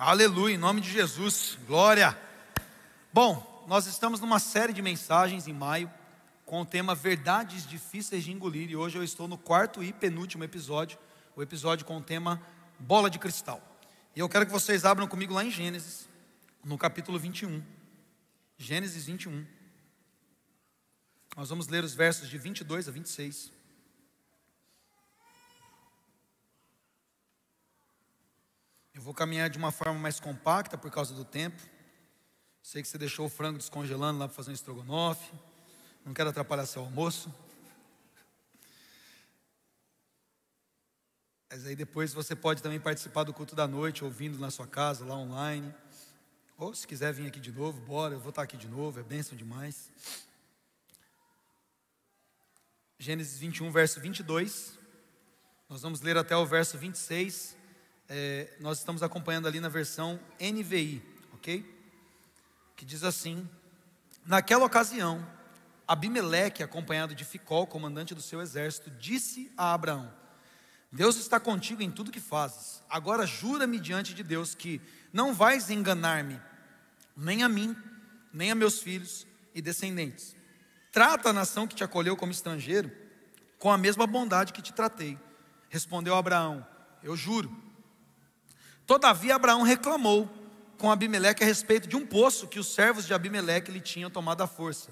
Aleluia, em nome de Jesus, glória. Bom, nós estamos numa série de mensagens em maio com o tema Verdades Difíceis de Engolir e hoje eu estou no quarto e penúltimo episódio, o episódio com o tema Bola de Cristal. E eu quero que vocês abram comigo lá em Gênesis, no capítulo 21. Gênesis 21. Nós vamos ler os versos de 22 a 26. Vou caminhar de uma forma mais compacta por causa do tempo. Sei que você deixou o frango descongelando lá para fazer um estrogonofe. Não quero atrapalhar seu almoço. Mas aí depois você pode também participar do culto da noite, ouvindo na sua casa, lá online. Ou se quiser vir aqui de novo, bora, eu vou estar aqui de novo, é bênção demais. Gênesis 21, verso 22. Nós vamos ler até o verso 26 é, nós estamos acompanhando ali na versão NVI, ok? Que diz assim: Naquela ocasião, Abimeleque, acompanhado de Ficol, comandante do seu exército, disse a Abraão: Deus está contigo em tudo que fazes. Agora jura-me diante de Deus que não vais enganar-me, nem a mim, nem a meus filhos e descendentes. Trata a nação que te acolheu como estrangeiro com a mesma bondade que te tratei. Respondeu Abraão: Eu juro. Todavia Abraão reclamou com Abimeleque a respeito de um poço que os servos de Abimeleque lhe tinham tomado à força.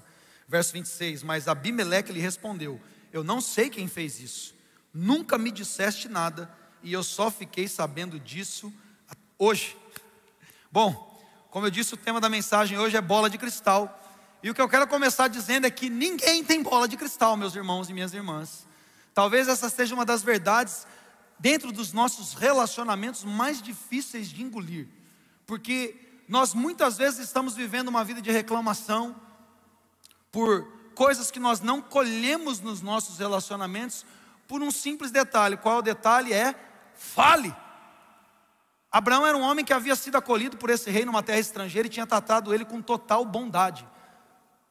Verso 26: Mas Abimeleque lhe respondeu: Eu não sei quem fez isso, nunca me disseste nada, e eu só fiquei sabendo disso hoje. Bom, como eu disse, o tema da mensagem hoje é bola de cristal. E o que eu quero começar dizendo é que ninguém tem bola de cristal, meus irmãos e minhas irmãs. Talvez essa seja uma das verdades dentro dos nossos relacionamentos mais difíceis de engolir, porque nós muitas vezes estamos vivendo uma vida de reclamação por coisas que nós não colhemos nos nossos relacionamentos por um simples detalhe. Qual é o detalhe? É fale. Abraão era um homem que havia sido acolhido por esse rei numa terra estrangeira e tinha tratado ele com total bondade.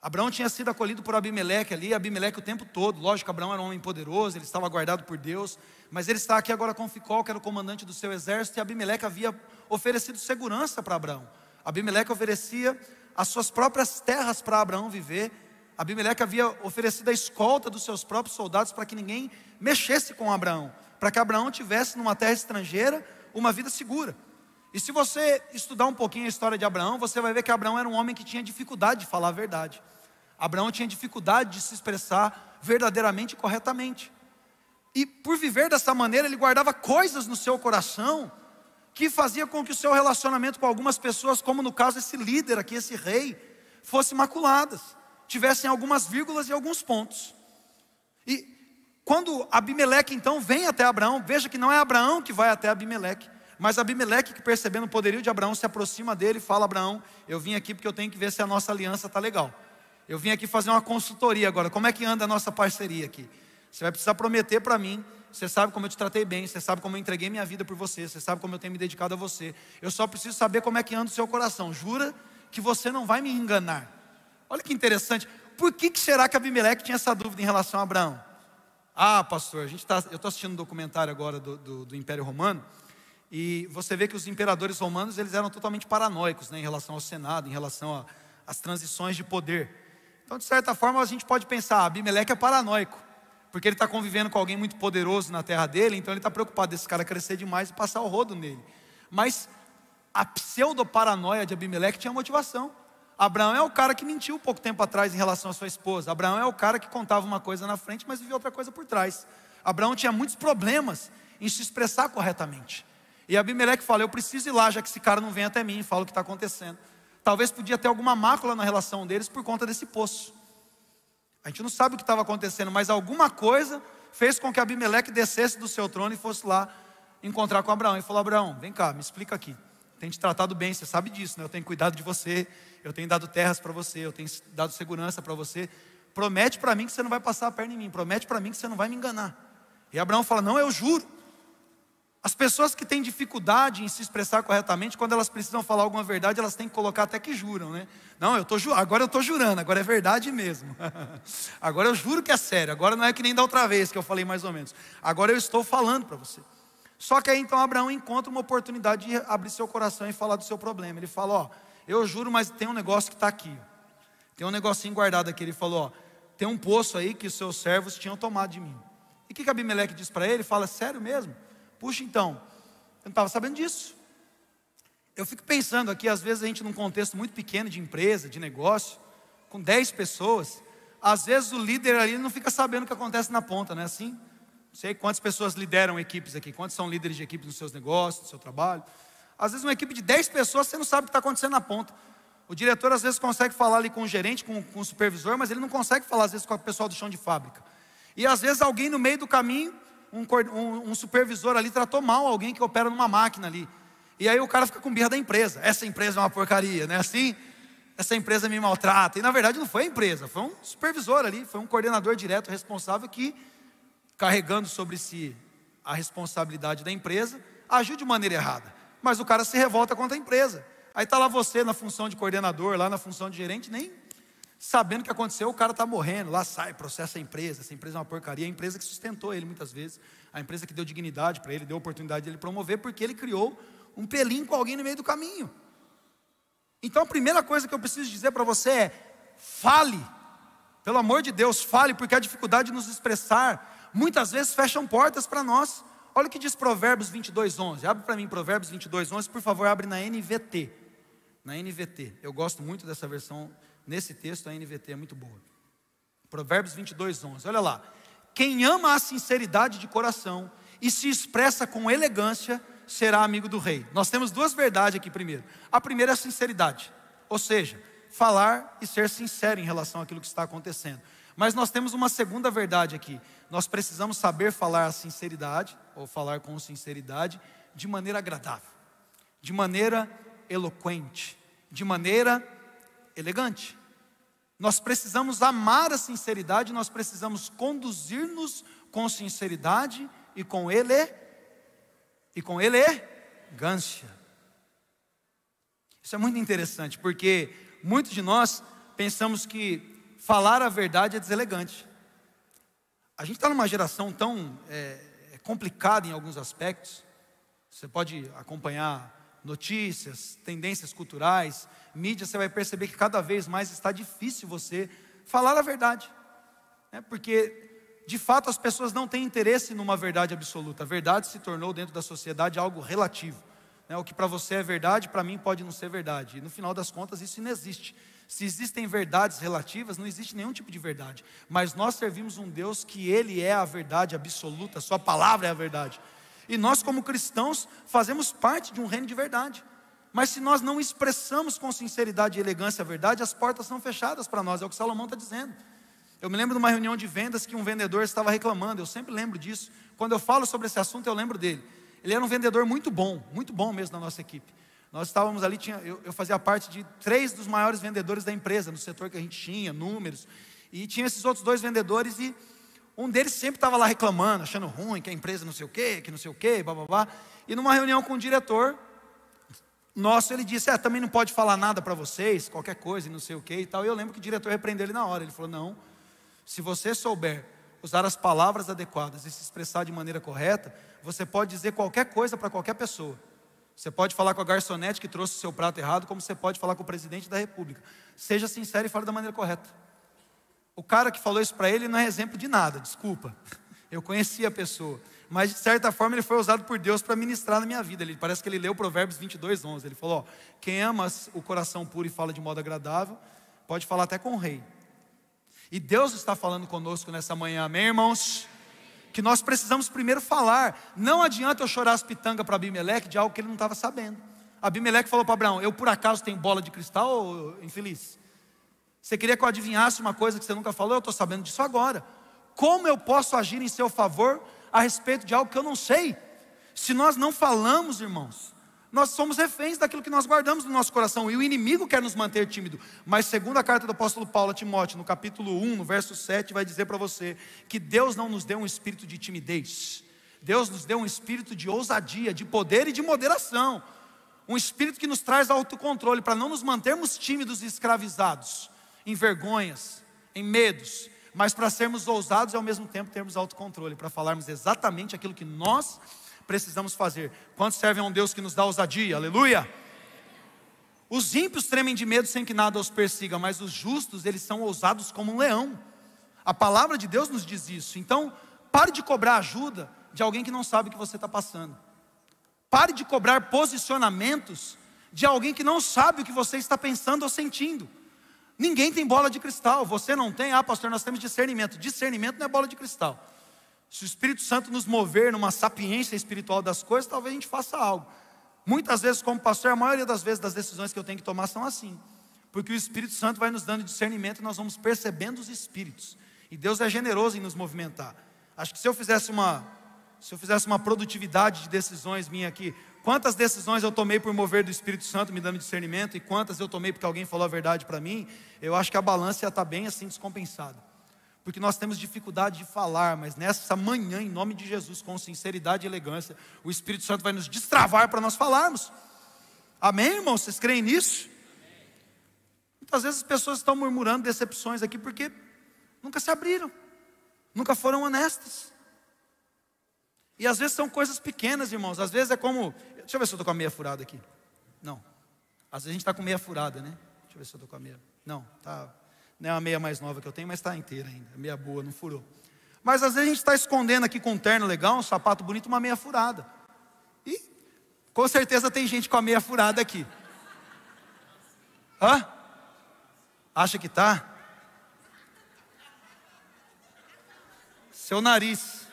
Abraão tinha sido acolhido por Abimeleque ali, Abimeleque o tempo todo. Lógico, Abraão era um homem poderoso, ele estava guardado por Deus, mas ele está aqui agora com Ficol, que era o comandante do seu exército, e Abimeleque havia oferecido segurança para Abraão. Abimeleque oferecia as suas próprias terras para Abraão viver. Abimeleque havia oferecido a escolta dos seus próprios soldados para que ninguém mexesse com Abraão, para que Abraão tivesse numa terra estrangeira uma vida segura. E se você estudar um pouquinho a história de Abraão, você vai ver que Abraão era um homem que tinha dificuldade de falar a verdade. Abraão tinha dificuldade de se expressar verdadeiramente e corretamente. E por viver dessa maneira, ele guardava coisas no seu coração que fazia com que o seu relacionamento com algumas pessoas, como no caso esse líder aqui, esse rei, fosse maculadas, tivessem algumas vírgulas e alguns pontos. E quando Abimeleque então vem até Abraão, veja que não é Abraão que vai até Abimeleque, mas Abimeleque, que percebendo o poderio de Abraão, se aproxima dele e fala: Abraão, eu vim aqui porque eu tenho que ver se a nossa aliança está legal. Eu vim aqui fazer uma consultoria agora. Como é que anda a nossa parceria aqui? Você vai precisar prometer para mim. Você sabe como eu te tratei bem, você sabe como eu entreguei minha vida por você, você sabe como eu tenho me dedicado a você. Eu só preciso saber como é que anda o seu coração. Jura que você não vai me enganar. Olha que interessante. Por que, que será que Abimeleque tinha essa dúvida em relação a Abraão? Ah, pastor, a gente tá, eu estou assistindo um documentário agora do, do, do, Império Romano e você vê que os imperadores romanos eles eram totalmente paranoicos né, em relação ao Senado, em relação às transições de poder. Então, de certa forma, a gente pode pensar: Abimeleque é paranoico, porque ele está convivendo com alguém muito poderoso na terra dele, então ele está preocupado desse cara crescer demais e passar o rodo nele. Mas a pseudo-paranoia de Abimeleque tinha motivação. Abraão é o cara que mentiu pouco tempo atrás em relação à sua esposa. Abraão é o cara que contava uma coisa na frente, mas vivia outra coisa por trás. Abraão tinha muitos problemas em se expressar corretamente. E Abimeleque fala: Eu preciso ir lá, já que esse cara não vem até mim e fala o que está acontecendo. Talvez podia ter alguma mácula na relação deles por conta desse poço. A gente não sabe o que estava acontecendo, mas alguma coisa fez com que Abimeleque descesse do seu trono e fosse lá encontrar com Abraão. E falou: Abraão, vem cá, me explica aqui. Tenho te tratado bem, você sabe disso, né? Eu tenho cuidado de você, eu tenho dado terras para você, eu tenho dado segurança para você. Promete para mim que você não vai passar a perna em mim, promete para mim que você não vai me enganar. E Abraão fala: Não, eu juro. As pessoas que têm dificuldade em se expressar corretamente, quando elas precisam falar alguma verdade, elas têm que colocar até que juram, né? Não, eu tô, agora eu estou jurando, agora é verdade mesmo. agora eu juro que é sério, agora não é que nem da outra vez que eu falei mais ou menos. Agora eu estou falando para você. Só que aí então Abraão encontra uma oportunidade de abrir seu coração e falar do seu problema. Ele fala: Ó, eu juro, mas tem um negócio que está aqui. Tem um negocinho guardado aqui. Ele falou: Ó, tem um poço aí que os seus servos tinham tomado de mim. E o que, que Abimeleque diz para ele? Fala: Sério mesmo? Puxa então, eu não estava sabendo disso. Eu fico pensando aqui, às vezes a gente num contexto muito pequeno de empresa, de negócio, com 10 pessoas, às vezes o líder ali não fica sabendo o que acontece na ponta, não é assim? Não sei quantas pessoas lideram equipes aqui, quantos são líderes de equipe nos seus negócios, no seu trabalho. Às vezes uma equipe de 10 pessoas, você não sabe o que está acontecendo na ponta. O diretor às vezes consegue falar ali com o gerente, com, com o supervisor, mas ele não consegue falar às vezes com o pessoal do chão de fábrica. E às vezes alguém no meio do caminho, um, um, um supervisor ali tratou mal alguém que opera numa máquina ali. E aí o cara fica com birra da empresa. Essa empresa é uma porcaria, né? Assim, essa empresa me maltrata. E na verdade não foi a empresa, foi um supervisor ali, foi um coordenador direto responsável que, carregando sobre si a responsabilidade da empresa, agiu de maneira errada. Mas o cara se revolta contra a empresa. Aí está lá você na função de coordenador, lá na função de gerente, nem sabendo o que aconteceu, o cara está morrendo, lá sai, processa a empresa, essa empresa é uma porcaria, a empresa que sustentou ele muitas vezes, a empresa que deu dignidade para ele, deu oportunidade de ele promover, porque ele criou um pelinho com alguém no meio do caminho. Então a primeira coisa que eu preciso dizer para você é: fale, pelo amor de Deus, fale, porque a dificuldade de nos expressar muitas vezes fecham portas para nós. Olha o que diz Provérbios 22, 11. Abre para mim Provérbios 22, 11, por favor, abre na NVT. Na NVT. Eu gosto muito dessa versão, nesse texto, a NVT é muito boa. Provérbios 22, 11. Olha lá. Quem ama a sinceridade de coração e se expressa com elegância, será amigo do rei. Nós temos duas verdades aqui primeiro. A primeira é a sinceridade, ou seja, falar e ser sincero em relação àquilo que está acontecendo. Mas nós temos uma segunda verdade aqui. Nós precisamos saber falar a sinceridade, ou falar com sinceridade, de maneira agradável, de maneira eloquente, de maneira elegante. Nós precisamos amar a sinceridade, nós precisamos conduzir-nos com sinceridade e com ele e com elegância. Isso é muito interessante, porque muitos de nós pensamos que falar a verdade é deselegante. A gente está numa geração tão é, é, complicada em alguns aspectos. Você pode acompanhar notícias, tendências culturais, mídia, você vai perceber que cada vez mais está difícil você falar a verdade. Né? Porque de fato as pessoas não têm interesse numa verdade absoluta. A verdade se tornou dentro da sociedade algo relativo. Né? O que para você é verdade, para mim pode não ser verdade. E no final das contas isso não existe. Se existem verdades relativas, não existe nenhum tipo de verdade. Mas nós servimos um Deus que Ele é a verdade absoluta, Sua palavra é a verdade. E nós, como cristãos, fazemos parte de um reino de verdade. Mas se nós não expressamos com sinceridade e elegância a verdade, as portas são fechadas para nós, é o que Salomão está dizendo. Eu me lembro de uma reunião de vendas que um vendedor estava reclamando, eu sempre lembro disso. Quando eu falo sobre esse assunto, eu lembro dele. Ele era um vendedor muito bom, muito bom mesmo na nossa equipe. Nós estávamos ali, tinha, eu, eu, fazia parte de três dos maiores vendedores da empresa, no setor que a gente tinha, números. E tinha esses outros dois vendedores e um deles sempre estava lá reclamando, achando ruim, que a empresa não sei o quê, que não sei o quê, blá. E numa reunião com o diretor nosso, ele disse: É, também não pode falar nada para vocês, qualquer coisa e não sei o quê e tal. E eu lembro que o diretor repreendeu ele na hora. Ele falou: Não, se você souber usar as palavras adequadas e se expressar de maneira correta, você pode dizer qualquer coisa para qualquer pessoa. Você pode falar com a garçonete que trouxe o seu prato errado, como você pode falar com o presidente da república. Seja sincero e fale da maneira correta. O cara que falou isso para ele não é exemplo de nada, desculpa. Eu conhecia a pessoa. Mas de certa forma ele foi usado por Deus para ministrar na minha vida. Ele parece que ele leu Provérbios 22, 11. Ele falou: ó, quem ama o coração puro e fala de modo agradável, pode falar até com o rei. E Deus está falando conosco nessa manhã, amém, irmãos? Que nós precisamos primeiro falar. Não adianta eu chorar as pitangas para Abimeleque de algo que ele não estava sabendo. Abimeleque falou para Abraão: Eu por acaso tenho bola de cristal, infeliz? Você queria que eu adivinhasse uma coisa que você nunca falou? Eu estou sabendo disso agora. Como eu posso agir em seu favor a respeito de algo que eu não sei? Se nós não falamos, irmãos, nós somos reféns daquilo que nós guardamos no nosso coração, e o inimigo quer nos manter tímido. Mas, segundo a carta do apóstolo Paulo a Timóteo, no capítulo 1, no verso 7, vai dizer para você que Deus não nos deu um espírito de timidez, Deus nos deu um espírito de ousadia, de poder e de moderação, um espírito que nos traz autocontrole, para não nos mantermos tímidos e escravizados, em vergonhas, em medos, mas para sermos ousados e ao mesmo tempo termos autocontrole, para falarmos exatamente aquilo que nós precisamos fazer. Quantos servem a um Deus que nos dá ousadia? Aleluia! Os ímpios tremem de medo sem que nada os persiga, mas os justos, eles são ousados como um leão. A palavra de Deus nos diz isso. Então, pare de cobrar ajuda de alguém que não sabe o que você está passando. Pare de cobrar posicionamentos de alguém que não sabe o que você está pensando ou sentindo. Ninguém tem bola de cristal, você não tem. Ah, pastor, nós temos discernimento. Discernimento não é bola de cristal. Se o Espírito Santo nos mover numa sapiência espiritual das coisas, talvez a gente faça algo. Muitas vezes, como pastor, a maioria das vezes das decisões que eu tenho que tomar são assim. Porque o Espírito Santo vai nos dando discernimento e nós vamos percebendo os espíritos. E Deus é generoso em nos movimentar. Acho que se eu fizesse uma, se eu fizesse uma produtividade de decisões minha aqui, quantas decisões eu tomei por mover do Espírito Santo me dando discernimento e quantas eu tomei porque alguém falou a verdade para mim, eu acho que a balança ia estar tá bem assim descompensada. Porque nós temos dificuldade de falar, mas nessa manhã, em nome de Jesus, com sinceridade e elegância, o Espírito Santo vai nos destravar para nós falarmos. Amém, irmãos? Vocês creem nisso? Muitas vezes as pessoas estão murmurando decepções aqui porque nunca se abriram, nunca foram honestas. E às vezes são coisas pequenas, irmãos. Às vezes é como. Deixa eu ver se eu estou com a meia furada aqui. Não. Às vezes a gente está com meia furada, né? Deixa eu ver se eu estou com a meia. Não, tá. Não é a meia mais nova que eu tenho, mas está inteira ainda. Meia boa, não furou. Mas às vezes a gente está escondendo aqui com um terno legal, um sapato bonito, uma meia furada. E com certeza tem gente com a meia furada aqui. Hã? Acha que tá? Seu nariz.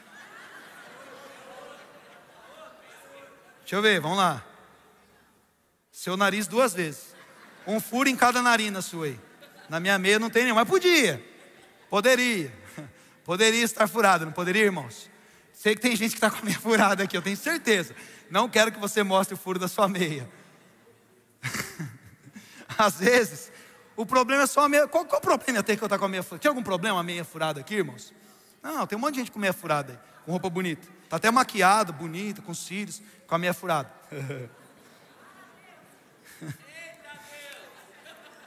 Deixa eu ver, vamos lá. Seu nariz duas vezes. Um furo em cada narina sua aí. Na minha meia não tem nenhum, mas podia. Poderia. Poderia estar furado, não poderia, irmãos? Sei que tem gente que está com a meia furada aqui, eu tenho certeza. Não quero que você mostre o furo da sua meia. Às vezes, o problema é só a meia. Qual, qual o problema ter que eu estar com a meia furada? Tem algum problema a meia furada aqui, irmãos? Não, tem um monte de gente com meia furada aí, com roupa bonita. Está até maquiado, bonita, com cílios, com a meia furada.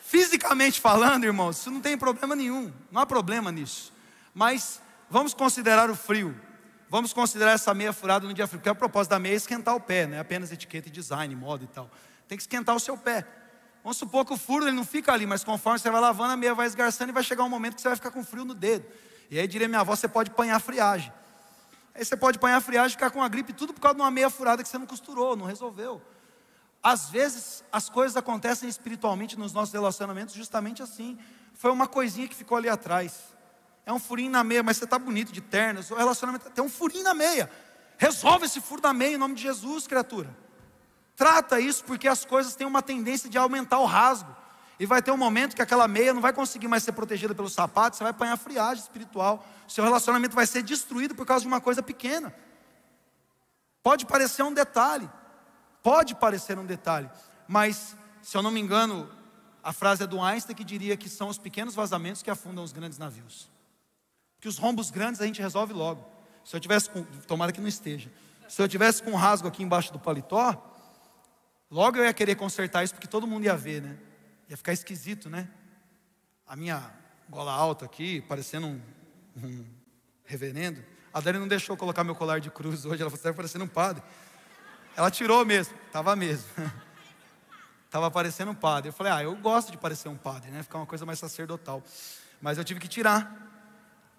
Fisicamente falando, irmãos, isso não tem problema nenhum, não há problema nisso. Mas vamos considerar o frio. Vamos considerar essa meia furada no dia frio, porque a propósito da meia é esquentar o pé, não é apenas etiqueta e design, moda e tal. Tem que esquentar o seu pé. Vamos supor que o furo ele não fica ali, mas conforme você vai lavando, a meia vai esgarçando e vai chegar um momento que você vai ficar com frio no dedo. E aí diria minha avó, você pode apanhar friagem. Aí você pode apanhar friagem ficar com a gripe, tudo por causa de uma meia furada que você não costurou, não resolveu. Às vezes as coisas acontecem espiritualmente nos nossos relacionamentos justamente assim. Foi uma coisinha que ficou ali atrás. É um furinho na meia, mas você está bonito de terno. O relacionamento tem um furinho na meia. Resolve esse furo da meia em nome de Jesus, criatura. Trata isso porque as coisas têm uma tendência de aumentar o rasgo. E vai ter um momento que aquela meia não vai conseguir mais ser protegida pelo sapato, você vai apanhar friagem espiritual. Seu relacionamento vai ser destruído por causa de uma coisa pequena. Pode parecer um detalhe, pode parecer um detalhe, mas, se eu não me engano, a frase é do Einstein que diria que são os pequenos vazamentos que afundam os grandes navios. Que os rombos grandes a gente resolve logo. Se eu tivesse com, tomara que não esteja. Se eu tivesse com um rasgo aqui embaixo do paletó, logo eu ia querer consertar isso porque todo mundo ia ver, né? Ia ficar esquisito, né? A minha gola alta aqui, parecendo um, um reverendo. A Dani não deixou colocar meu colar de cruz hoje, ela você está parecendo um padre. Ela tirou mesmo, estava mesmo. Estava parecendo um padre. Eu falei, ah, eu gosto de parecer um padre, né? Ficar uma coisa mais sacerdotal. Mas eu tive que tirar.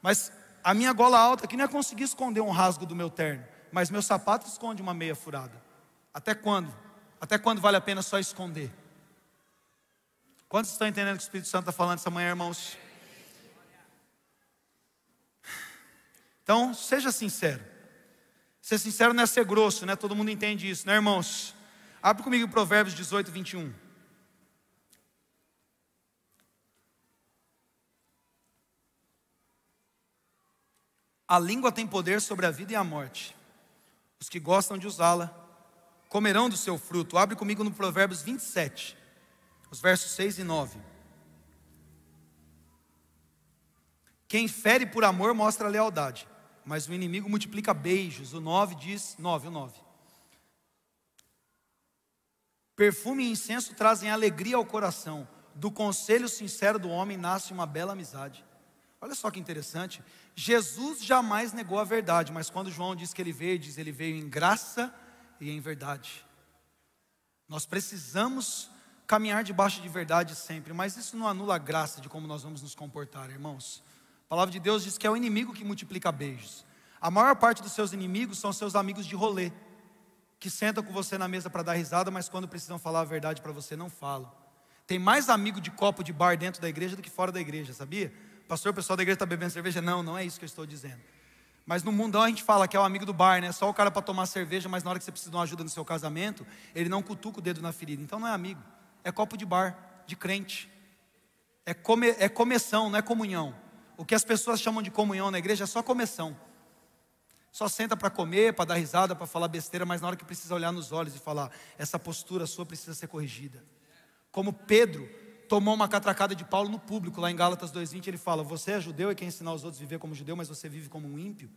Mas a minha gola alta aqui não é conseguir esconder um rasgo do meu terno. Mas meu sapato esconde uma meia furada. Até quando? Até quando vale a pena só esconder? Quantos estão entendendo o que o Espírito Santo está falando essa manhã, irmãos? Então, seja sincero. Ser sincero não é ser grosso, né? Todo mundo entende isso, né, irmãos? Abre comigo Provérbios 18, 21. A língua tem poder sobre a vida e a morte. Os que gostam de usá-la comerão do seu fruto. Abre comigo no Provérbios 27 os versos 6 e 9. Quem fere por amor mostra lealdade, mas o inimigo multiplica beijos. O 9 diz, 9, o 9. Perfume e incenso trazem alegria ao coração. Do conselho sincero do homem nasce uma bela amizade. Olha só que interessante. Jesus jamais negou a verdade, mas quando João diz que ele veio, diz ele veio em graça e em verdade. Nós precisamos caminhar debaixo de verdade sempre, mas isso não anula a graça de como nós vamos nos comportar, irmãos. A palavra de Deus diz que é o inimigo que multiplica beijos. A maior parte dos seus inimigos são seus amigos de rolê, que sentam com você na mesa para dar risada, mas quando precisam falar a verdade para você, não falam. Tem mais amigo de copo de bar dentro da igreja do que fora da igreja, sabia? Pastor, o pessoal da igreja está bebendo cerveja? Não, não é isso que eu estou dizendo. Mas no mundão a gente fala que é o amigo do bar, né? Só o cara para tomar cerveja, mas na hora que você precisa de uma ajuda no seu casamento, ele não cutuca o dedo na ferida. Então não é amigo, é copo de bar, de crente. É, come, é não é comunhão. O que as pessoas chamam de comunhão na igreja é só começão. Só senta para comer, para dar risada, para falar besteira, mas na hora que precisa olhar nos olhos e falar, essa postura sua precisa ser corrigida. Como Pedro tomou uma catracada de Paulo no público, lá em Gálatas 2,20, ele fala: Você é judeu e quer ensinar os outros a viver como judeu, mas você vive como um ímpio?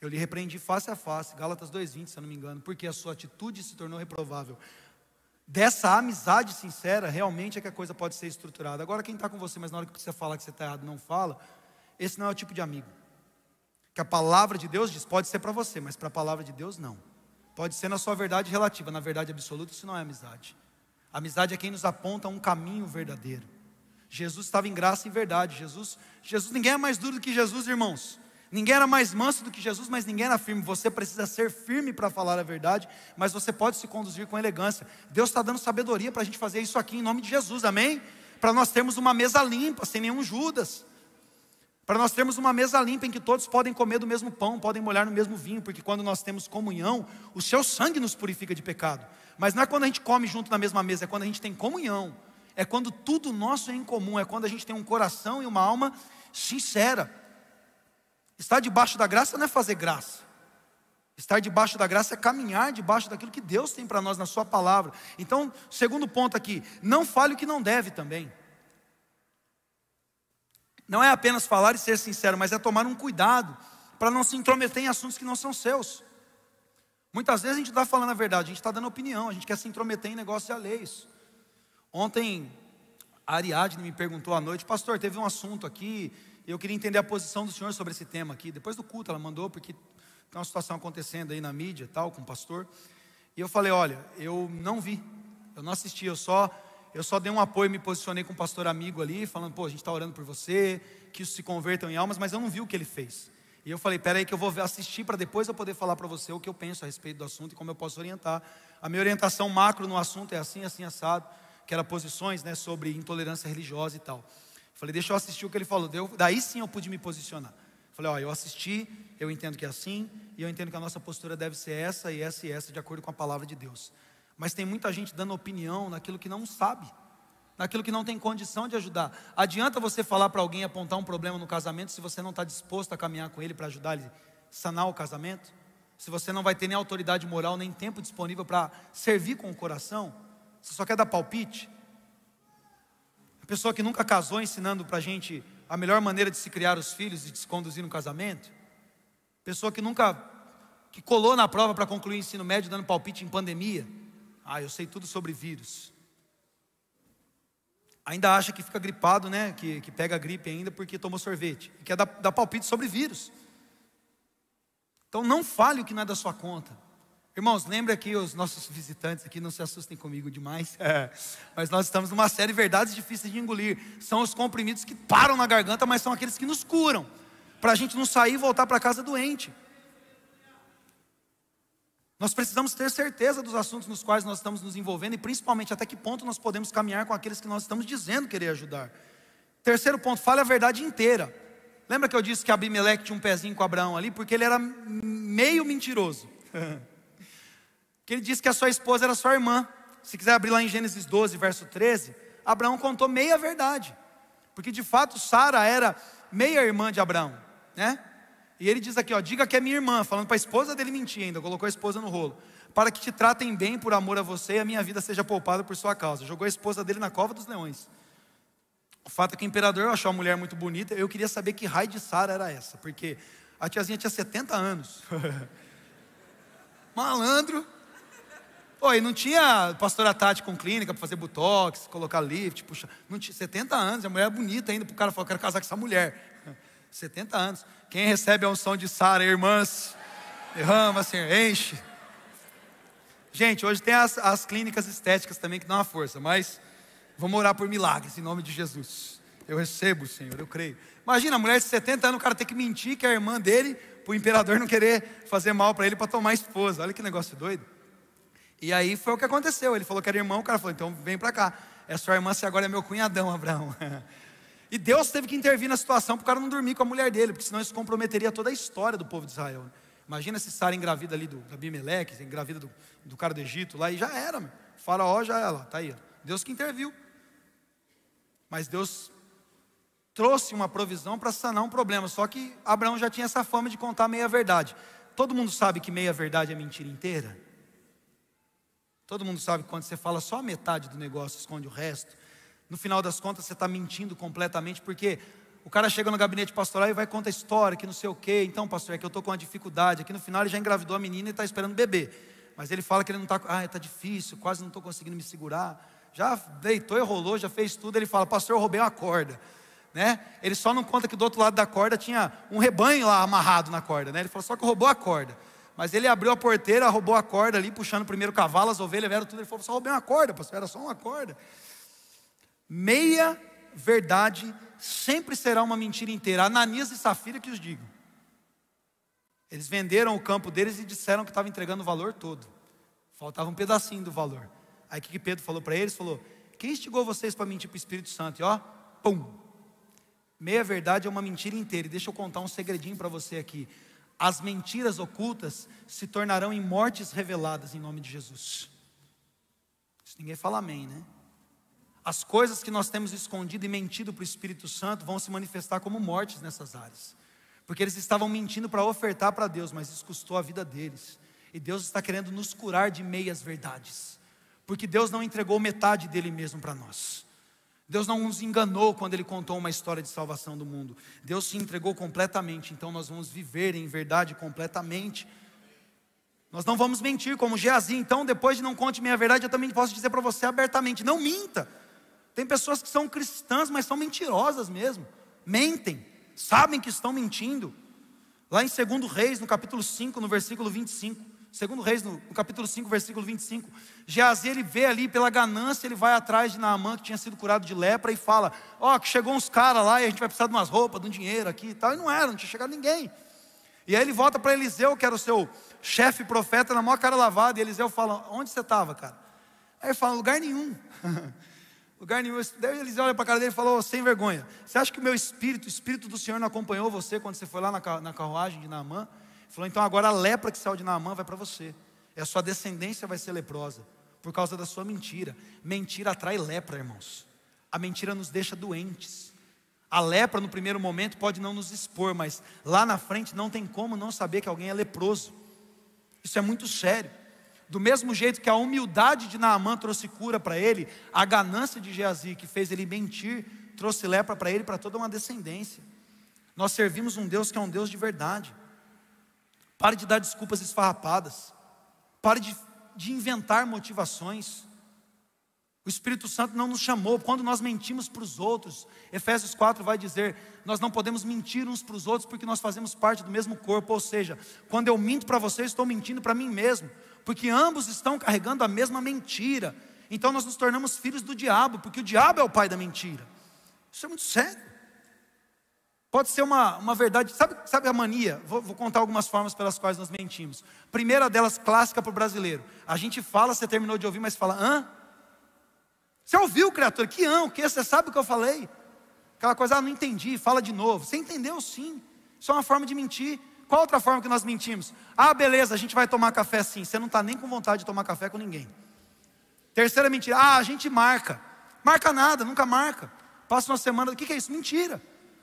Eu lhe repreendi face a face, Gálatas 2,20, se eu não me engano, porque a sua atitude se tornou reprovável. Dessa amizade sincera, realmente é que a coisa pode ser estruturada. Agora, quem está com você, mas na hora que precisa falar que você está errado, não fala, esse não é o tipo de amigo. Que a palavra de Deus diz, pode ser para você, mas para a palavra de Deus, não. Pode ser na sua verdade relativa, na verdade absoluta, isso não é amizade. Amizade é quem nos aponta um caminho verdadeiro. Jesus estava em graça e verdade. Jesus, Jesus, ninguém é mais duro do que Jesus, irmãos. Ninguém era mais manso do que Jesus, mas ninguém era firme. Você precisa ser firme para falar a verdade, mas você pode se conduzir com elegância. Deus está dando sabedoria para a gente fazer isso aqui em nome de Jesus, amém? Para nós termos uma mesa limpa, sem nenhum Judas. Para nós termos uma mesa limpa em que todos podem comer do mesmo pão, podem molhar no mesmo vinho, porque quando nós temos comunhão, o seu sangue nos purifica de pecado. Mas não é quando a gente come junto na mesma mesa, é quando a gente tem comunhão. É quando tudo nosso é em comum, é quando a gente tem um coração e uma alma sincera. Estar debaixo da graça não é fazer graça. Estar debaixo da graça é caminhar debaixo daquilo que Deus tem para nós na Sua palavra. Então, segundo ponto aqui, não fale o que não deve também. Não é apenas falar e ser sincero, mas é tomar um cuidado para não se intrometer em assuntos que não são seus. Muitas vezes a gente está falando a verdade, a gente está dando opinião, a gente quer se intrometer em negócios alheios. Ontem, a Ariadne me perguntou à noite, pastor, teve um assunto aqui, eu queria entender a posição do senhor sobre esse tema aqui. Depois do culto, ela mandou, porque tem uma situação acontecendo aí na mídia tal, com o pastor. E eu falei, olha, eu não vi, eu não assisti, eu só, eu só dei um apoio, me posicionei com um pastor amigo ali, falando, pô, a gente está orando por você, que isso se convertam em almas, mas eu não vi o que ele fez. E eu falei, peraí que eu vou assistir para depois eu poder falar para você o que eu penso a respeito do assunto e como eu posso orientar. A minha orientação macro no assunto é assim, assim, assado, que era posições né, sobre intolerância religiosa e tal. Falei, deixa eu assistir o que ele falou. Deu, daí sim eu pude me posicionar. Falei, ó, eu assisti, eu entendo que é assim, e eu entendo que a nossa postura deve ser essa e essa e essa, de acordo com a palavra de Deus. Mas tem muita gente dando opinião naquilo que não sabe naquilo que não tem condição de ajudar. Adianta você falar para alguém apontar um problema no casamento se você não está disposto a caminhar com ele para ajudar ele a sanar o casamento? Se você não vai ter nem autoridade moral, nem tempo disponível para servir com o coração? Você só quer dar palpite? A pessoa que nunca casou ensinando para a gente a melhor maneira de se criar os filhos e de se conduzir no casamento? Pessoa que nunca que colou na prova para concluir o ensino médio dando palpite em pandemia? Ah, eu sei tudo sobre vírus ainda acha que fica gripado, né? Que, que pega gripe ainda porque tomou sorvete. E quer dar, dar palpite sobre vírus. Então não fale o que não é da sua conta. Irmãos, lembre que os nossos visitantes aqui não se assustem comigo demais. Mas nós estamos numa série de verdades difíceis de engolir. São os comprimidos que param na garganta, mas são aqueles que nos curam. Para a gente não sair e voltar para casa doente. Nós precisamos ter certeza dos assuntos nos quais nós estamos nos envolvendo e principalmente até que ponto nós podemos caminhar com aqueles que nós estamos dizendo querer ajudar. Terceiro ponto, fale a verdade inteira. Lembra que eu disse que Abimeleque tinha um pezinho com Abraão ali? Porque ele era meio mentiroso. que ele disse que a sua esposa era sua irmã. Se quiser abrir lá em Gênesis 12, verso 13, Abraão contou meia verdade. Porque de fato Sara era meia irmã de Abraão, né? E ele diz aqui, ó, diga que é minha irmã, falando para a esposa dele mentir ainda, colocou a esposa no rolo. Para que te tratem bem por amor a você e a minha vida seja poupada por sua causa. Jogou a esposa dele na cova dos leões. O fato é que o imperador achou a mulher muito bonita. Eu queria saber que raio de Sara era essa, porque a tiazinha tinha 70 anos. Malandro. Oi, não tinha pastora Tati com clínica para fazer botox, colocar lift, puxa. Não tinha 70 anos, a mulher é bonita ainda, para o cara falar, quero casar com essa mulher. 70 anos. Quem recebe a unção de Sara, irmãs, derrama, assim, enche. Gente, hoje tem as, as clínicas estéticas também que dão uma força, mas vamos orar por milagres em nome de Jesus. Eu recebo, Senhor, eu creio. Imagina, a mulher de 70 anos, o cara ter que mentir que é a irmã dele, para o imperador não querer fazer mal para ele para tomar esposa. Olha que negócio doido. E aí foi o que aconteceu. Ele falou que era irmão, o cara falou: então vem para cá. É sua irmã, você agora é meu cunhadão, Abraão. e Deus teve que intervir na situação para o cara não dormir com a mulher dele, porque senão isso comprometeria toda a história do povo de Israel. Imagina se Sara engravida ali do Abimeleque, engravida do, do cara do Egito lá, e já era, meu. faraó já era, tá aí. Deus que interviu. Mas Deus trouxe uma provisão para sanar um problema. Só que Abraão já tinha essa fama de contar meia verdade. Todo mundo sabe que meia verdade é mentira inteira? Todo mundo sabe quando você fala só a metade do negócio, esconde o resto. No final das contas, você está mentindo completamente, porque o cara chega no gabinete pastoral e vai contar história, que não sei o quê. Então, pastor, é que eu estou com uma dificuldade. Aqui no final ele já engravidou a menina e está esperando bebê. Mas ele fala que ele não está. Ah, está difícil, quase não estou conseguindo me segurar. Já deitou e rolou, já fez tudo. Ele fala, pastor, eu roubei uma corda. Né? Ele só não conta que do outro lado da corda tinha um rebanho lá amarrado na corda. Né? Ele falou, só que roubou a corda. Mas ele abriu a porteira, roubou a corda ali, puxando o primeiro cavalo, as ovelhas vieram tudo. Ele falou: só roubei uma corda, pastor, era só uma corda. Meia verdade sempre será uma mentira inteira. Ananias e Safira que os digam. Eles venderam o campo deles e disseram que estava entregando o valor todo. Faltava um pedacinho do valor. Aí o que Pedro falou para eles? Falou: Quem instigou vocês para mentir para o Espírito Santo? E ó, pum. Meia verdade é uma mentira inteira. E deixa eu contar um segredinho para você aqui as mentiras ocultas se tornarão em mortes reveladas em nome de Jesus. Isso ninguém fala amém, né? As coisas que nós temos escondido e mentido para o Espírito Santo vão se manifestar como mortes nessas áreas. Porque eles estavam mentindo para ofertar para Deus, mas isso custou a vida deles. E Deus está querendo nos curar de meias verdades. Porque Deus não entregou metade dele mesmo para nós. Deus não nos enganou quando Ele contou uma história de salvação do mundo. Deus se entregou completamente, então nós vamos viver em verdade completamente. Nós não vamos mentir como Geazi, então depois de não conte minha verdade, eu também posso dizer para você abertamente: não minta. Tem pessoas que são cristãs, mas são mentirosas mesmo, mentem, sabem que estão mentindo. Lá em 2 Reis, no capítulo 5, no versículo 25. Segundo Reis, no, no, capítulo 5, versículo 25, Geazi, ele vê ali pela ganância, ele vai atrás de Naamã, que tinha sido curado de lepra, e fala, ó, oh, que chegou uns caras lá, e a gente vai precisar de umas roupas, de um dinheiro aqui e tal, e não era, não tinha chegado ninguém. E aí ele volta para Eliseu, que era o seu chefe profeta, na maior cara lavada, e Eliseu fala, onde você estava, cara? Aí ele fala, lugar nenhum. lugar nenhum. Daí Eliseu olha para a cara dele e falou, oh, sem vergonha, você acha que o meu espírito, o espírito do Senhor não acompanhou você quando você foi lá na, na carruagem de Naamã? Falou, então agora a lepra que saiu de Naamã vai para você. E a sua descendência vai ser leprosa. Por causa da sua mentira. Mentira atrai lepra, irmãos. A mentira nos deixa doentes. A lepra, no primeiro momento, pode não nos expor, mas lá na frente não tem como não saber que alguém é leproso. Isso é muito sério. Do mesmo jeito que a humildade de Naamã trouxe cura para ele, a ganância de Geazi, que fez ele mentir, trouxe lepra para ele para toda uma descendência. Nós servimos um Deus que é um Deus de verdade. Pare de dar desculpas esfarrapadas. Pare de, de inventar motivações. O Espírito Santo não nos chamou quando nós mentimos para os outros. Efésios 4 vai dizer: nós não podemos mentir uns para os outros porque nós fazemos parte do mesmo corpo. Ou seja, quando eu minto para você, estou mentindo para mim mesmo, porque ambos estão carregando a mesma mentira. Então nós nos tornamos filhos do diabo, porque o diabo é o pai da mentira. Isso é muito sério. Pode ser uma, uma verdade, sabe, sabe a mania? Vou, vou contar algumas formas pelas quais nós mentimos. Primeira delas, clássica para o brasileiro. A gente fala, você terminou de ouvir, mas fala, hã? Você ouviu, criatura? Que hã? O que? Você sabe o que eu falei? Aquela coisa, ah, não entendi, fala de novo. Você entendeu sim. Isso é uma forma de mentir. Qual outra forma que nós mentimos? Ah, beleza, a gente vai tomar café sim. Você não está nem com vontade de tomar café com ninguém. Terceira mentira, ah, a gente marca. Marca nada, nunca marca. Passa uma semana, o que, que é isso? Mentira.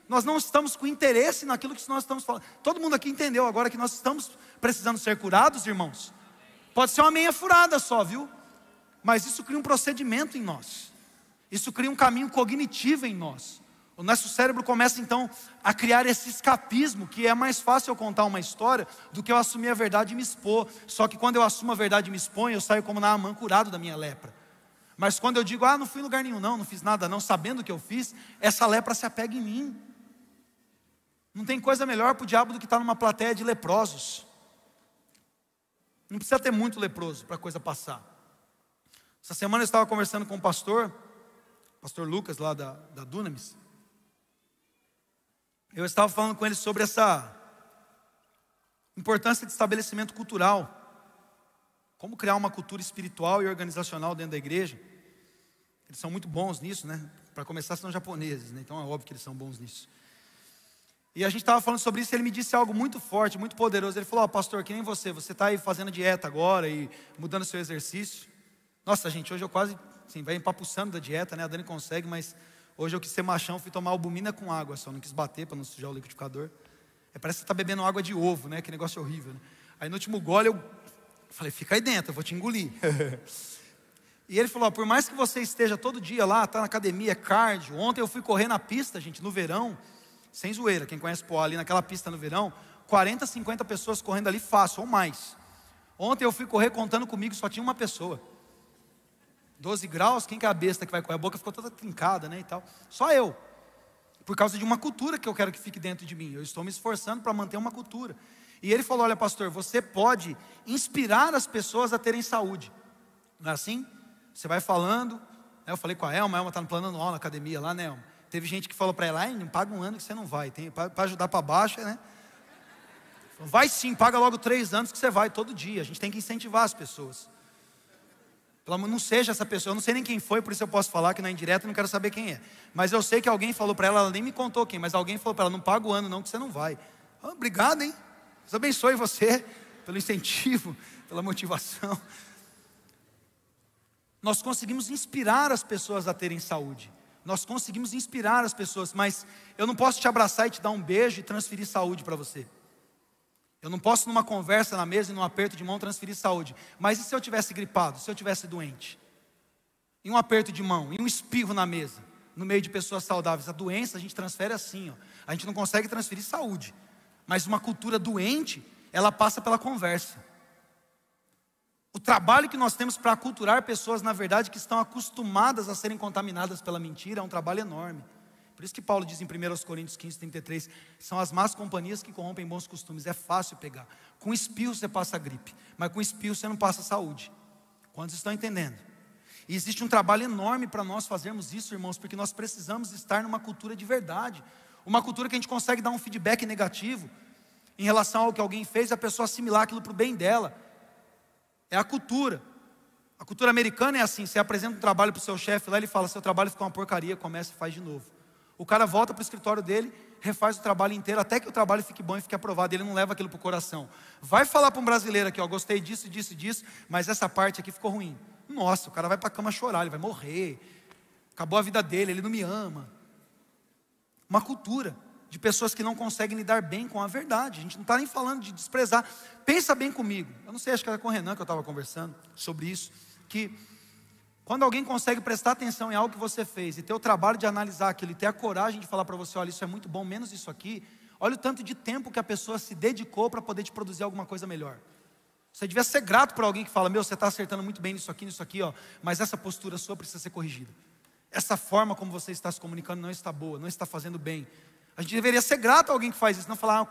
Nós não estamos com interesse naquilo que nós estamos falando. Todo mundo aqui entendeu agora que nós estamos precisando ser curados, irmãos? Pode ser uma meia furada só, viu? Mas isso cria um procedimento em nós. Isso cria um caminho cognitivo em nós. O nosso cérebro começa então a criar esse escapismo, que é mais fácil eu contar uma história do que eu assumir a verdade e me expor. Só que quando eu assumo a verdade e me exponho, eu saio como Naaman curado da minha lepra. Mas quando eu digo, ah, não fui em lugar nenhum, não, não fiz nada, não, sabendo o que eu fiz, essa lepra se apega em mim. Não tem coisa melhor para o diabo do que estar numa plateia de leprosos. Não precisa ter muito leproso para a coisa passar. Essa semana eu estava conversando com o pastor, pastor Lucas, lá da, da Dunamis. Eu estava falando com ele sobre essa importância de estabelecimento cultural. Como criar uma cultura espiritual e organizacional dentro da igreja. Eles são muito bons nisso, né? Para começar, são japoneses, né? Então é óbvio que eles são bons nisso. E a gente estava falando sobre isso e ele me disse algo muito forte, muito poderoso. Ele falou: oh, Pastor, que nem você, você está aí fazendo dieta agora e mudando seu exercício. Nossa, gente, hoje eu quase, assim, vai empapuçando da dieta, né? A Dani consegue, mas Hoje eu quis ser machão, fui tomar albumina com água só, não quis bater para não sujar o liquidificador. É, parece que você está bebendo água de ovo, né? Que negócio horrível. Né? Aí no último gole eu falei, fica aí dentro, eu vou te engolir. e ele falou: por mais que você esteja todo dia lá, está na academia, é cardio. Ontem eu fui correr na pista, gente, no verão, sem zoeira. Quem conhece Poá ali naquela pista no verão, 40, 50 pessoas correndo ali fácil, ou mais. Ontem eu fui correr contando comigo, só tinha uma pessoa. 12 graus, quem que é a besta que vai correr? A boca ficou toda trincada, né? E tal. Só eu. Por causa de uma cultura que eu quero que fique dentro de mim. Eu estou me esforçando para manter uma cultura. E ele falou: Olha, pastor, você pode inspirar as pessoas a terem saúde. Não é assim? Você vai falando. Né? Eu falei com a Elma, a Elma está no plano anual na academia lá, né, Elma? Teve gente que falou para ela: não paga um ano que você não vai. Para ajudar para baixo, né? Vai sim, paga logo três anos que você vai todo dia. A gente tem que incentivar as pessoas. Pelo amor, não seja essa pessoa, eu não sei nem quem foi, por isso eu posso falar que não é indireto, não quero saber quem é. Mas eu sei que alguém falou para ela, ela nem me contou quem, mas alguém falou para ela, não paga o ano não, que você não vai. Ah, obrigado, hein? Deus abençoe você pelo incentivo, pela motivação. Nós conseguimos inspirar as pessoas a terem saúde. Nós conseguimos inspirar as pessoas, mas eu não posso te abraçar e te dar um beijo e transferir saúde para você. Eu não posso, numa conversa na mesa e num aperto de mão, transferir saúde. Mas e se eu tivesse gripado? Se eu tivesse doente? Em um aperto de mão, em um espirro na mesa, no meio de pessoas saudáveis. A doença a gente transfere assim, ó. A gente não consegue transferir saúde. Mas uma cultura doente, ela passa pela conversa. O trabalho que nós temos para aculturar pessoas, na verdade, que estão acostumadas a serem contaminadas pela mentira, é um trabalho enorme. Por isso que Paulo diz em 1 Coríntios 15, 33, são as más companhias que corrompem bons costumes. É fácil pegar. Com espirro você passa gripe, mas com espirro você não passa saúde. Quantos estão entendendo? E existe um trabalho enorme para nós fazermos isso, irmãos, porque nós precisamos estar numa cultura de verdade. Uma cultura que a gente consegue dar um feedback negativo em relação ao que alguém fez e a pessoa assimilar aquilo para o bem dela. É a cultura. A cultura americana é assim: você apresenta um trabalho para o seu chefe lá, ele fala: seu trabalho ficou uma porcaria, começa e faz de novo. O cara volta para o escritório dele, refaz o trabalho inteiro, até que o trabalho fique bom e fique aprovado. Ele não leva aquilo para o coração. Vai falar para um brasileiro aqui, ó, gostei disso, disso, disso, mas essa parte aqui ficou ruim. Nossa, o cara vai para a cama chorar, ele vai morrer. Acabou a vida dele, ele não me ama. Uma cultura de pessoas que não conseguem lidar bem com a verdade. A gente não está nem falando de desprezar. Pensa bem comigo. Eu não sei, acho que era com o Renan que eu estava conversando sobre isso. Que quando alguém consegue prestar atenção em algo que você fez e ter o trabalho de analisar aquilo e ter a coragem de falar para você, olha, isso é muito bom, menos isso aqui, olha o tanto de tempo que a pessoa se dedicou para poder te produzir alguma coisa melhor. Você devia ser grato para alguém que fala, meu, você está acertando muito bem nisso aqui, nisso aqui, ó, mas essa postura sua precisa ser corrigida. Essa forma como você está se comunicando não está boa, não está fazendo bem. A gente deveria ser grato a alguém que faz isso, não falar, ah,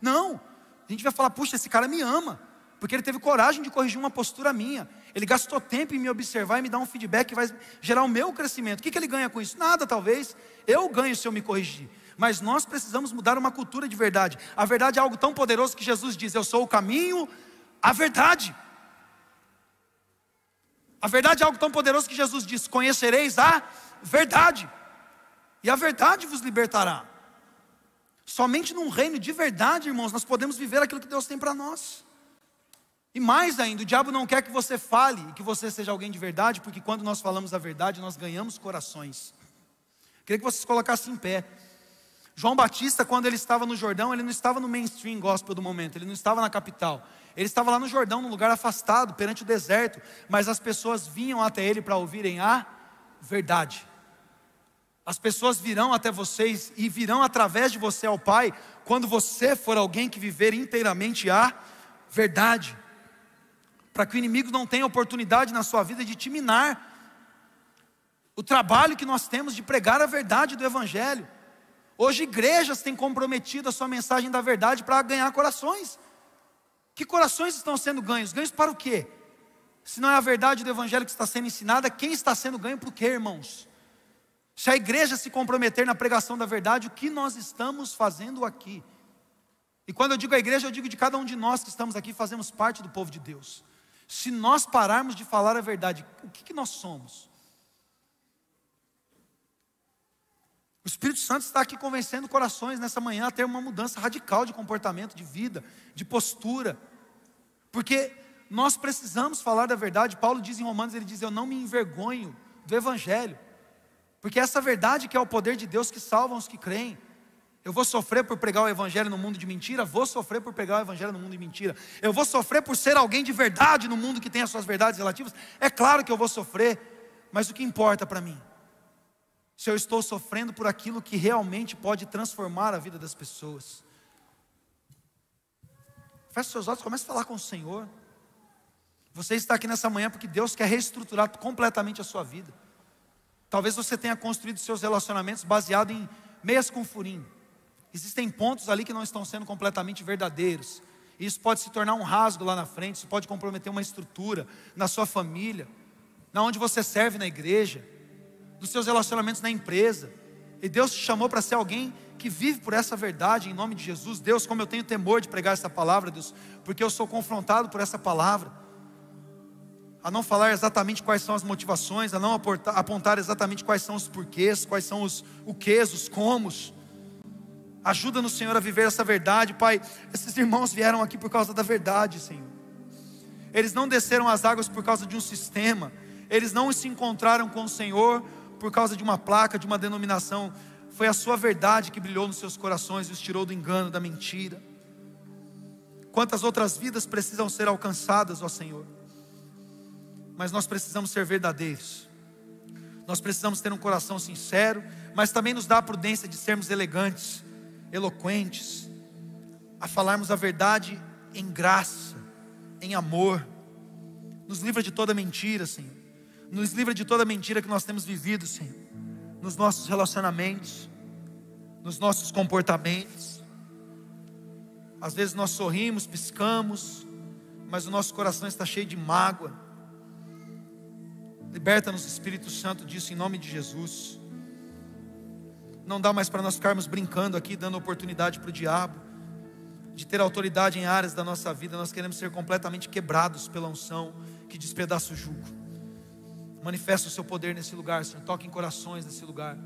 não. A gente vai falar, puxa, esse cara me ama porque ele teve coragem de corrigir uma postura minha. Ele gastou tempo em me observar e me dar um feedback que vai gerar o meu crescimento. O que, que ele ganha com isso? Nada, talvez. Eu ganho se eu me corrigir. Mas nós precisamos mudar uma cultura de verdade. A verdade é algo tão poderoso que Jesus diz: Eu sou o caminho, a verdade. A verdade é algo tão poderoso que Jesus diz: Conhecereis a verdade, e a verdade vos libertará. Somente num reino de verdade, irmãos, nós podemos viver aquilo que Deus tem para nós. E mais ainda, o diabo não quer que você fale e que você seja alguém de verdade, porque quando nós falamos a verdade, nós ganhamos corações. Queria que vocês colocassem em pé. João Batista, quando ele estava no Jordão, ele não estava no mainstream gospel do momento, ele não estava na capital. Ele estava lá no Jordão, num lugar afastado, perante o deserto, mas as pessoas vinham até ele para ouvirem a verdade. As pessoas virão até vocês e virão através de você ao Pai, quando você for alguém que viver inteiramente a verdade. Para que o inimigo não tenha oportunidade na sua vida de te minar. O trabalho que nós temos de pregar a verdade do Evangelho. Hoje, igrejas têm comprometido a sua mensagem da verdade para ganhar corações. Que corações estão sendo ganhos? Ganhos para o quê? Se não é a verdade do Evangelho que está sendo ensinada, quem está sendo ganho o quê, irmãos? Se a igreja se comprometer na pregação da verdade, o que nós estamos fazendo aqui? E quando eu digo a igreja, eu digo de cada um de nós que estamos aqui, fazemos parte do povo de Deus. Se nós pararmos de falar a verdade, o que, que nós somos? O Espírito Santo está aqui convencendo corações nessa manhã a ter uma mudança radical de comportamento, de vida, de postura. Porque nós precisamos falar da verdade. Paulo diz em Romanos, ele diz: "Eu não me envergonho do evangelho". Porque essa verdade que é o poder de Deus que salva os que creem. Eu vou sofrer por pregar o evangelho no mundo de mentira, vou sofrer por pregar o evangelho no mundo de mentira. Eu vou sofrer por ser alguém de verdade no mundo que tem as suas verdades relativas. É claro que eu vou sofrer, mas o que importa para mim se eu estou sofrendo por aquilo que realmente pode transformar a vida das pessoas. Feche seus olhos, comece a falar com o Senhor. Você está aqui nessa manhã porque Deus quer reestruturar completamente a sua vida. Talvez você tenha construído seus relacionamentos baseado em meias com furinho. Existem pontos ali que não estão sendo completamente verdadeiros. Isso pode se tornar um rasgo lá na frente, isso pode comprometer uma estrutura na sua família, na onde você serve na igreja dos seus relacionamentos na empresa. E Deus te chamou para ser alguém que vive por essa verdade em nome de Jesus. Deus, como eu tenho temor de pregar essa palavra, Deus, porque eu sou confrontado por essa palavra. A não falar exatamente quais são as motivações, a não apontar, exatamente quais são os porquês, quais são os o quês, os comos. Ajuda no Senhor a viver essa verdade, Pai. Esses irmãos vieram aqui por causa da verdade, Senhor. Eles não desceram as águas por causa de um sistema. Eles não se encontraram com o Senhor por causa de uma placa, de uma denominação. Foi a sua verdade que brilhou nos seus corações e os tirou do engano, da mentira. Quantas outras vidas precisam ser alcançadas, ó Senhor? Mas nós precisamos ser verdadeiros. Nós precisamos ter um coração sincero, mas também nos dá a prudência de sermos elegantes, eloquentes, a falarmos a verdade em graça, em amor. Nos livra de toda mentira, Senhor. Nos livra de toda mentira que nós temos vivido, Senhor. Nos nossos relacionamentos, nos nossos comportamentos. Às vezes nós sorrimos, piscamos, mas o nosso coração está cheio de mágoa. Liberta-nos, Espírito Santo, disso em nome de Jesus. Não dá mais para nós ficarmos brincando aqui, dando oportunidade para o diabo de ter autoridade em áreas da nossa vida. Nós queremos ser completamente quebrados pela unção que despedaça o jugo. Manifesta o seu poder nesse lugar, Senhor. Toque em corações nesse lugar.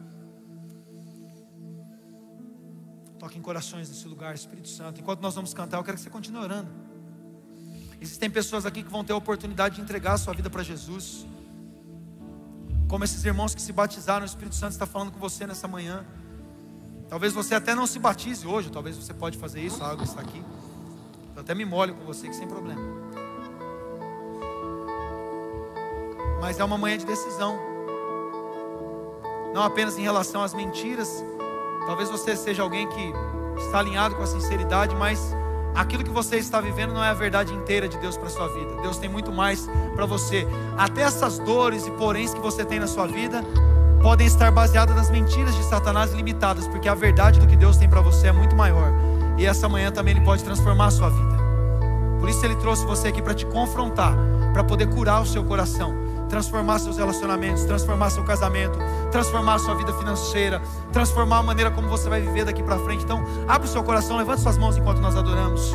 Toque em corações nesse lugar, Espírito Santo. Enquanto nós vamos cantar, eu quero que você continue orando. Existem pessoas aqui que vão ter a oportunidade de entregar a sua vida para Jesus. Como esses irmãos que se batizaram, o Espírito Santo está falando com você nessa manhã. Talvez você até não se batize hoje, talvez você pode fazer isso, a água está aqui. Eu até me molho com você, que sem problema. mas é uma manhã de decisão. Não apenas em relação às mentiras, talvez você seja alguém que está alinhado com a sinceridade, mas aquilo que você está vivendo não é a verdade inteira de Deus para sua vida. Deus tem muito mais para você. Até essas dores e poréns que você tem na sua vida podem estar baseadas nas mentiras de Satanás limitadas, porque a verdade do que Deus tem para você é muito maior. E essa manhã também ele pode transformar a sua vida. Por isso ele trouxe você aqui para te confrontar, para poder curar o seu coração transformar seus relacionamentos, transformar seu casamento, transformar sua vida financeira, transformar a maneira como você vai viver daqui para frente. Então, abre o seu coração, levante suas mãos enquanto nós adoramos.